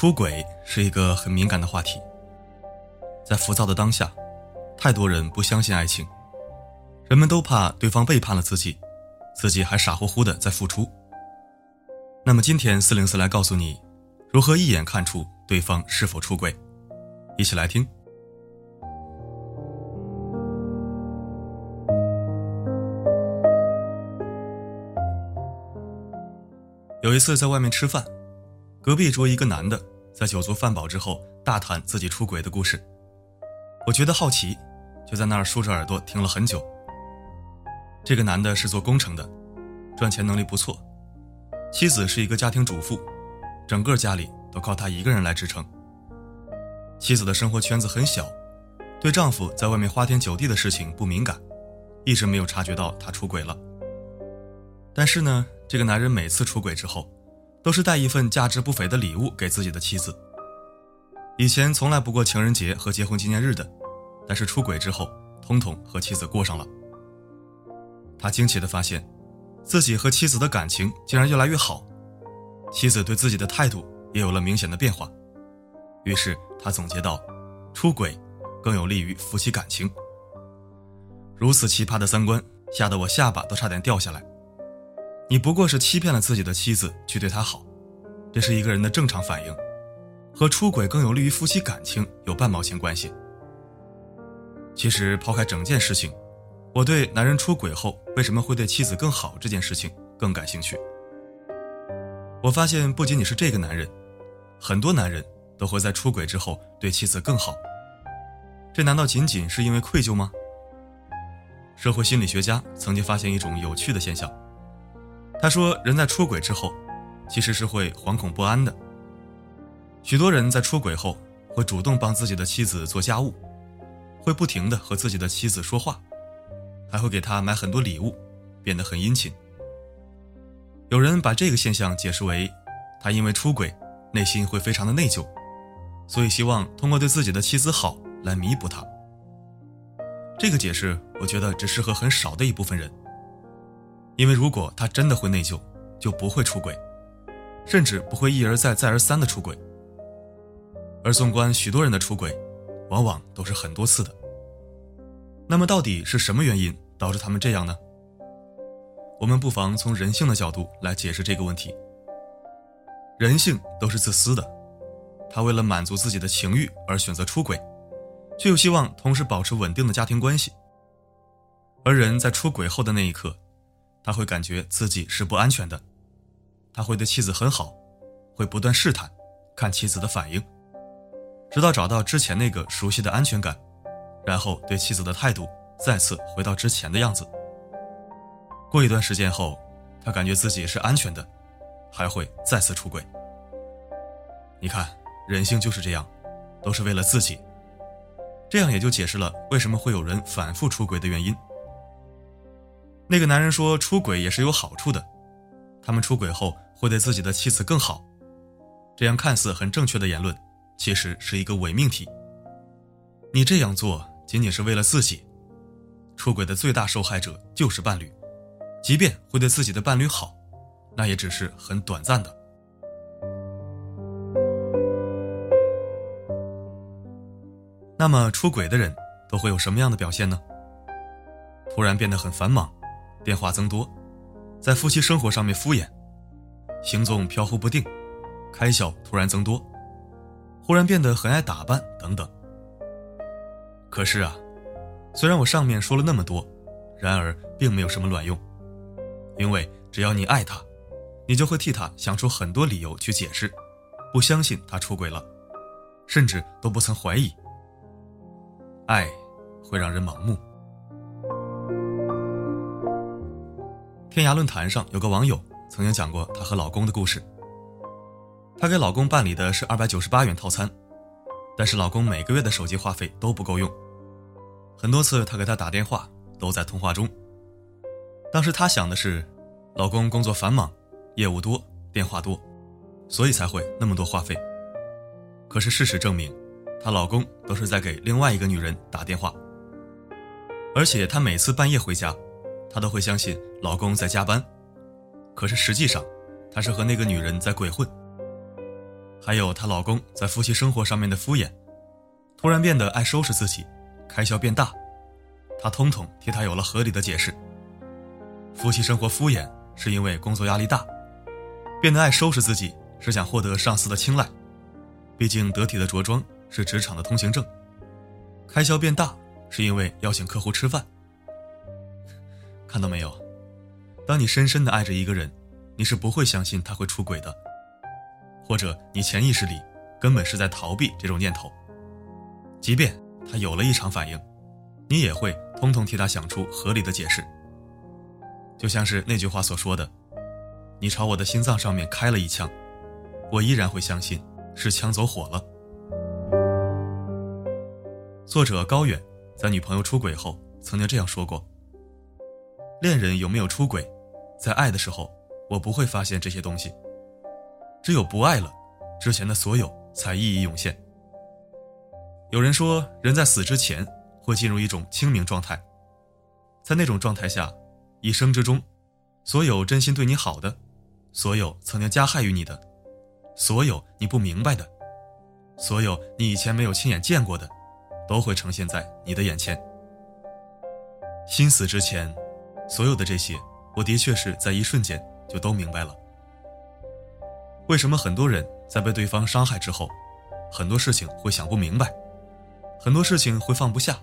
出轨是一个很敏感的话题，在浮躁的当下，太多人不相信爱情，人们都怕对方背叛了自己，自己还傻乎乎的在付出。那么今天四零四来告诉你，如何一眼看出对方是否出轨，一起来听。有一次在外面吃饭。隔壁桌一个男的在酒足饭饱之后大谈自己出轨的故事，我觉得好奇，就在那儿竖着耳朵听了很久。这个男的是做工程的，赚钱能力不错，妻子是一个家庭主妇，整个家里都靠他一个人来支撑。妻子的生活圈子很小，对丈夫在外面花天酒地的事情不敏感，一直没有察觉到他出轨了。但是呢，这个男人每次出轨之后。都是带一份价值不菲的礼物给自己的妻子。以前从来不过情人节和结婚纪念日的，但是出轨之后，统统和妻子过上了。他惊奇地发现，自己和妻子的感情竟然越来越好，妻子对自己的态度也有了明显的变化。于是他总结道：出轨更有利于夫妻感情。如此奇葩的三观，吓得我下巴都差点掉下来。你不过是欺骗了自己的妻子去对她好，这是一个人的正常反应，和出轨更有利于夫妻感情有半毛钱关系。其实抛开整件事情，我对男人出轨后为什么会对妻子更好这件事情更感兴趣。我发现不仅仅是这个男人，很多男人都会在出轨之后对妻子更好，这难道仅仅是因为愧疚吗？社会心理学家曾经发现一种有趣的现象。他说：“人在出轨之后，其实是会惶恐不安的。许多人在出轨后，会主动帮自己的妻子做家务，会不停的和自己的妻子说话，还会给她买很多礼物，变得很殷勤。有人把这个现象解释为，他因为出轨，内心会非常的内疚，所以希望通过对自己的妻子好来弥补他。这个解释，我觉得只适合很少的一部分人。”因为如果他真的会内疚，就不会出轨，甚至不会一而再、再而三的出轨。而纵观许多人的出轨，往往都是很多次的。那么，到底是什么原因导致他们这样呢？我们不妨从人性的角度来解释这个问题。人性都是自私的，他为了满足自己的情欲而选择出轨，却又希望同时保持稳定的家庭关系。而人在出轨后的那一刻。他会感觉自己是不安全的，他会对妻子很好，会不断试探，看妻子的反应，直到找到之前那个熟悉的安全感，然后对妻子的态度再次回到之前的样子。过一段时间后，他感觉自己是安全的，还会再次出轨。你看，人性就是这样，都是为了自己。这样也就解释了为什么会有人反复出轨的原因。那个男人说：“出轨也是有好处的，他们出轨后会对自己的妻子更好。”这样看似很正确的言论，其实是一个伪命题。你这样做仅仅是为了自己，出轨的最大受害者就是伴侣，即便会对自己的伴侣好，那也只是很短暂的。那么，出轨的人都会有什么样的表现呢？突然变得很繁忙。变化增多，在夫妻生活上面敷衍，行踪飘忽不定，开销突然增多，忽然变得很爱打扮等等。可是啊，虽然我上面说了那么多，然而并没有什么卵用，因为只要你爱他，你就会替他想出很多理由去解释，不相信他出轨了，甚至都不曾怀疑。爱会让人盲目。天涯论坛上有个网友曾经讲过她和老公的故事。她给老公办理的是二百九十八元套餐，但是老公每个月的手机话费都不够用，很多次她给他打电话都在通话中。当时她想的是，老公工作繁忙，业务多，电话多，所以才会那么多话费。可是事实证明，她老公都是在给另外一个女人打电话，而且她每次半夜回家。她都会相信老公在加班，可是实际上，她是和那个女人在鬼混。还有她老公在夫妻生活上面的敷衍，突然变得爱收拾自己，开销变大，她通通替他有了合理的解释。夫妻生活敷衍是因为工作压力大，变得爱收拾自己是想获得上司的青睐，毕竟得体的着装是职场的通行证。开销变大是因为邀请客户吃饭。看到没有？当你深深的爱着一个人，你是不会相信他会出轨的，或者你潜意识里根本是在逃避这种念头。即便他有了异常反应，你也会通通替他想出合理的解释。就像是那句话所说的：“你朝我的心脏上面开了一枪，我依然会相信是枪走火了。”作者高远在女朋友出轨后曾经这样说过：“恋人有没有出轨，在爱的时候，我不会发现这些东西。只有不爱了，之前的所有才一一涌现。”有人说，人在死之前会进入一种清明状态，在那种状态下。一生之中，所有真心对你好的，所有曾经加害于你的，所有你不明白的，所有你以前没有亲眼见过的，都会呈现在你的眼前。心死之前，所有的这些，我的确是在一瞬间就都明白了。为什么很多人在被对方伤害之后，很多事情会想不明白，很多事情会放不下？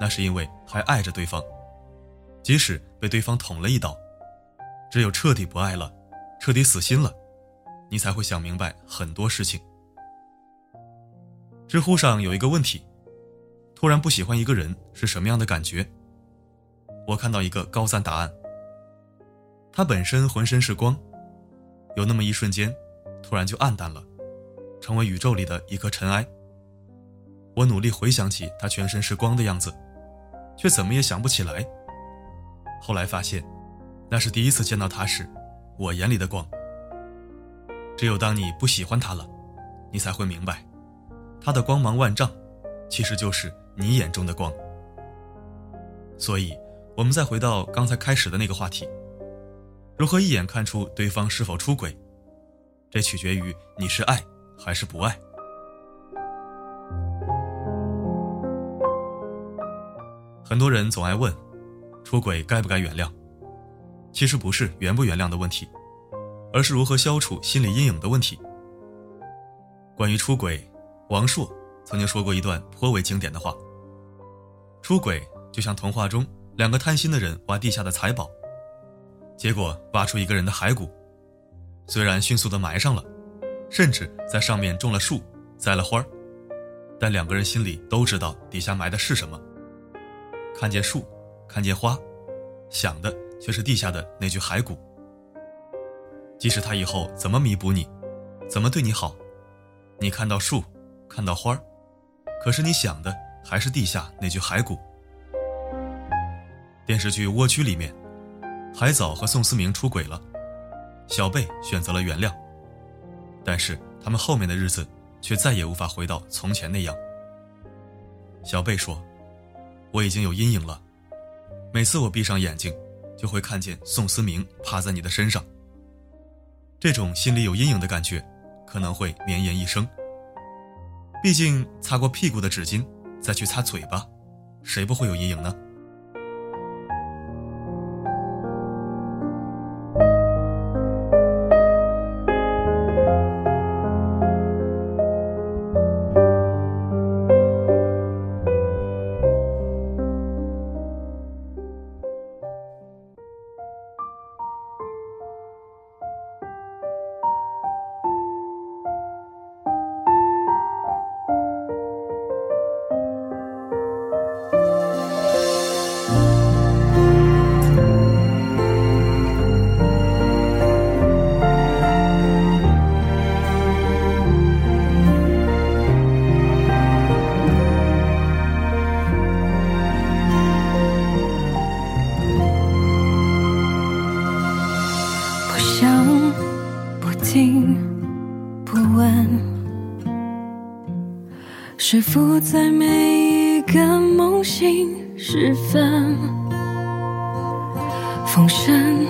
那是因为还爱着对方。即使被对方捅了一刀，只有彻底不爱了，彻底死心了，你才会想明白很多事情。知乎上有一个问题：突然不喜欢一个人是什么样的感觉？我看到一个高赞答案：他本身浑身是光，有那么一瞬间，突然就暗淡了，成为宇宙里的一颗尘埃。我努力回想起他全身是光的样子，却怎么也想不起来。后来发现，那是第一次见到他时，我眼里的光。只有当你不喜欢他了，你才会明白，他的光芒万丈，其实就是你眼中的光。所以，我们再回到刚才开始的那个话题：如何一眼看出对方是否出轨？这取决于你是爱还是不爱。很多人总爱问。出轨该不该原谅？其实不是原不原谅的问题，而是如何消除心理阴影的问题。关于出轨，王朔曾经说过一段颇为经典的话：出轨就像童话中两个贪心的人挖地下的财宝，结果挖出一个人的骸骨，虽然迅速的埋上了，甚至在上面种了树，栽了花但两个人心里都知道底下埋的是什么。看见树。看见花，想的却是地下的那具骸骨。即使他以后怎么弥补你，怎么对你好，你看到树，看到花可是你想的还是地下那具骸骨。电视剧《蜗居》里面，海藻和宋思明出轨了，小贝选择了原谅，但是他们后面的日子却再也无法回到从前那样。小贝说：“我已经有阴影了。”每次我闭上眼睛，就会看见宋思明趴在你的身上。这种心里有阴影的感觉，可能会绵延一生。毕竟擦过屁股的纸巾，再去擦嘴巴，谁不会有阴影呢？风声、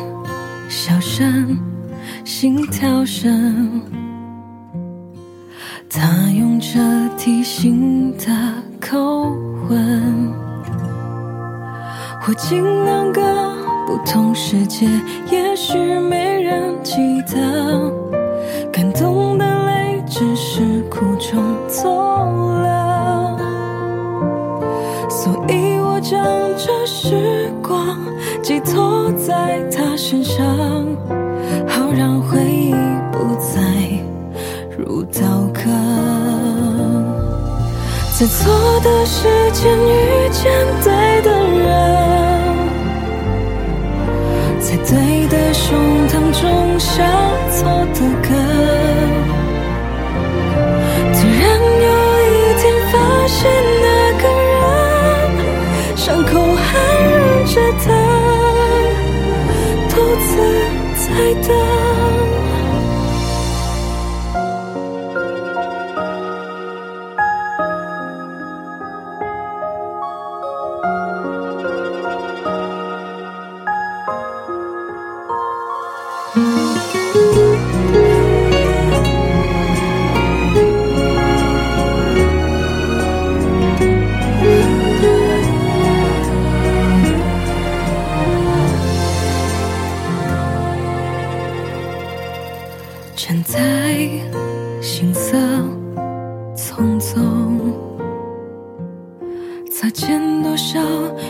笑声、心跳声，他用着提醒的口吻，或经两个不同世界，也许没人记得，感动的泪只是苦中作乐，所以我将时光寄托在他身上，好让回忆不再如刀割。在错的时间遇见对的人，在对的胸膛种下错的根。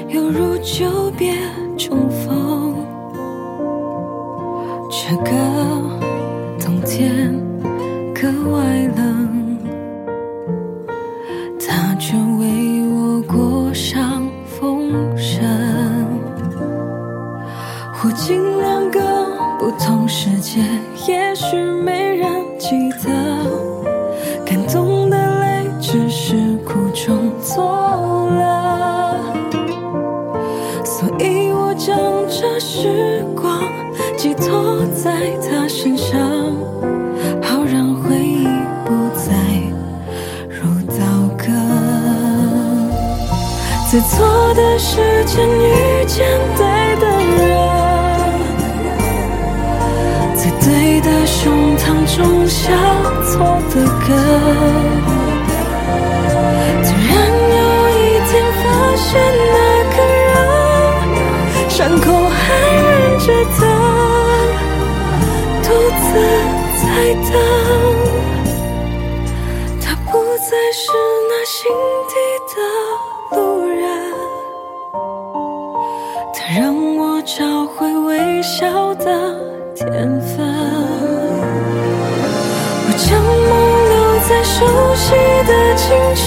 犹如久别重逢。这个冬天格外冷，他却为我过上风声。或经两个不同世界，也许没人记得，感动的泪只是苦中作时光寄托在他身上，好让回忆不再如刀割。在错的时间遇见对的人，在对的胸膛种下错的根。突然有一天发现那个人，伤口值得，独自在等。他不再是那心底的路人，他让我找回微笑的天分。我将梦留在熟悉的清晨，